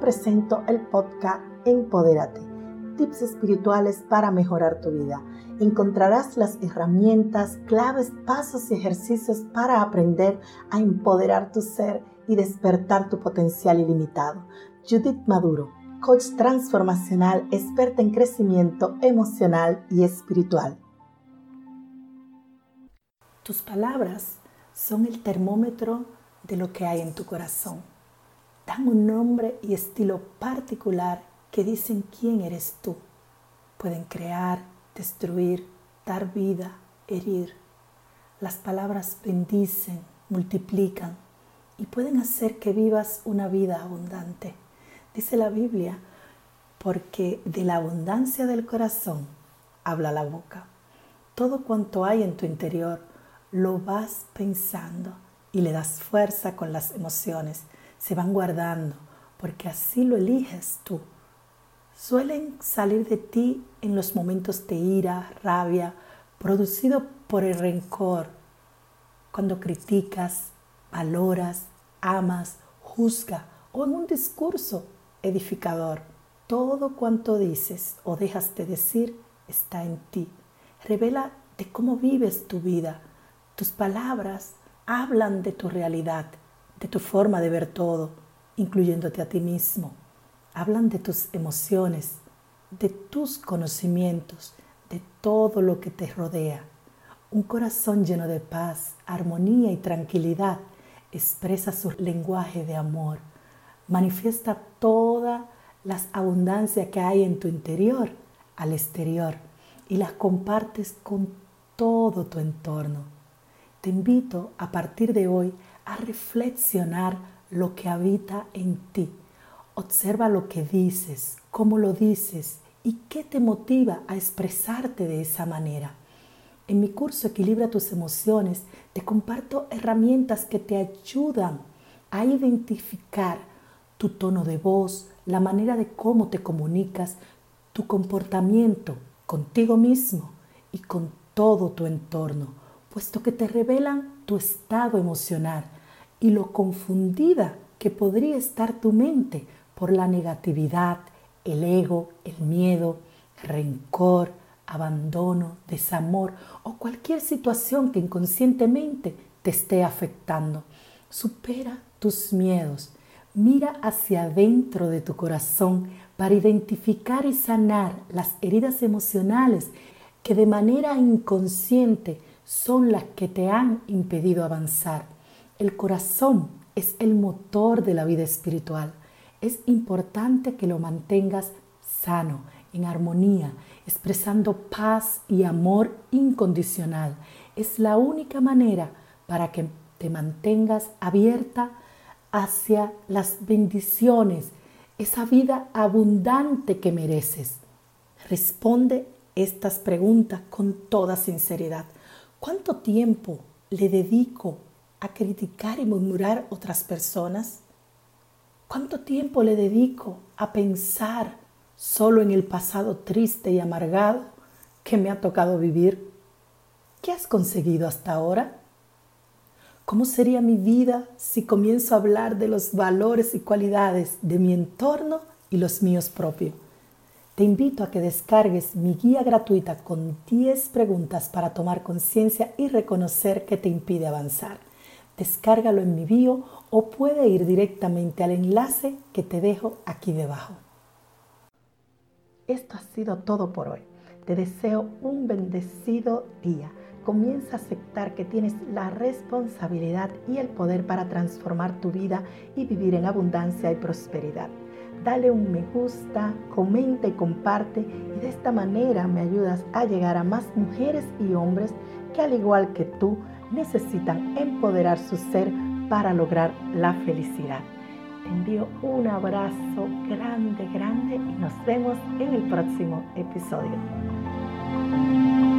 presento el podcast Empodérate, tips espirituales para mejorar tu vida. Encontrarás las herramientas, claves, pasos y ejercicios para aprender a empoderar tu ser y despertar tu potencial ilimitado. Judith Maduro, coach transformacional, experta en crecimiento emocional y espiritual. Tus palabras son el termómetro de lo que hay en tu corazón. Dan un nombre y estilo particular que dicen quién eres tú. Pueden crear, destruir, dar vida, herir. Las palabras bendicen, multiplican y pueden hacer que vivas una vida abundante. Dice la Biblia, porque de la abundancia del corazón habla la boca. Todo cuanto hay en tu interior lo vas pensando y le das fuerza con las emociones. Se van guardando porque así lo eliges tú. Suelen salir de ti en los momentos de ira, rabia, producido por el rencor, cuando criticas, valoras, amas, juzga o en un discurso edificador. Todo cuanto dices o dejas de decir está en ti. Revela de cómo vives tu vida. Tus palabras hablan de tu realidad, de tu forma de ver todo, incluyéndote a ti mismo. Hablan de tus emociones, de tus conocimientos, de todo lo que te rodea. Un corazón lleno de paz, armonía y tranquilidad expresa su lenguaje de amor. Manifiesta toda las abundancias que hay en tu interior al exterior y las compartes con todo tu entorno. Te invito a partir de hoy a reflexionar lo que habita en ti. Observa lo que dices, cómo lo dices y qué te motiva a expresarte de esa manera. En mi curso Equilibra tus emociones te comparto herramientas que te ayudan a identificar tu tono de voz, la manera de cómo te comunicas, tu comportamiento contigo mismo y con todo tu entorno, puesto que te revelan tu estado emocional y lo confundida que podría estar tu mente por la negatividad, el ego, el miedo, rencor, abandono, desamor o cualquier situación que inconscientemente te esté afectando. Supera tus miedos. Mira hacia adentro de tu corazón para identificar y sanar las heridas emocionales que de manera inconsciente son las que te han impedido avanzar. El corazón es el motor de la vida espiritual. Es importante que lo mantengas sano, en armonía, expresando paz y amor incondicional. Es la única manera para que te mantengas abierta hacia las bendiciones, esa vida abundante que mereces. Responde estas preguntas con toda sinceridad. ¿Cuánto tiempo le dedico a criticar y murmurar otras personas? ¿Cuánto tiempo le dedico a pensar solo en el pasado triste y amargado que me ha tocado vivir. ¿Qué has conseguido hasta ahora? ¿Cómo sería mi vida si comienzo a hablar de los valores y cualidades de mi entorno y los míos propios? Te invito a que descargues mi guía gratuita con 10 preguntas para tomar conciencia y reconocer qué te impide avanzar. Descárgalo en mi bio o puede ir directamente al enlace que te dejo aquí debajo. Esto ha sido todo por hoy. Te deseo un bendecido día. Comienza a aceptar que tienes la responsabilidad y el poder para transformar tu vida y vivir en abundancia y prosperidad. Dale un me gusta, comenta y comparte y de esta manera me ayudas a llegar a más mujeres y hombres que al igual que tú necesitan empoderar su ser para lograr la felicidad envío un abrazo grande, grande y nos vemos en el próximo episodio.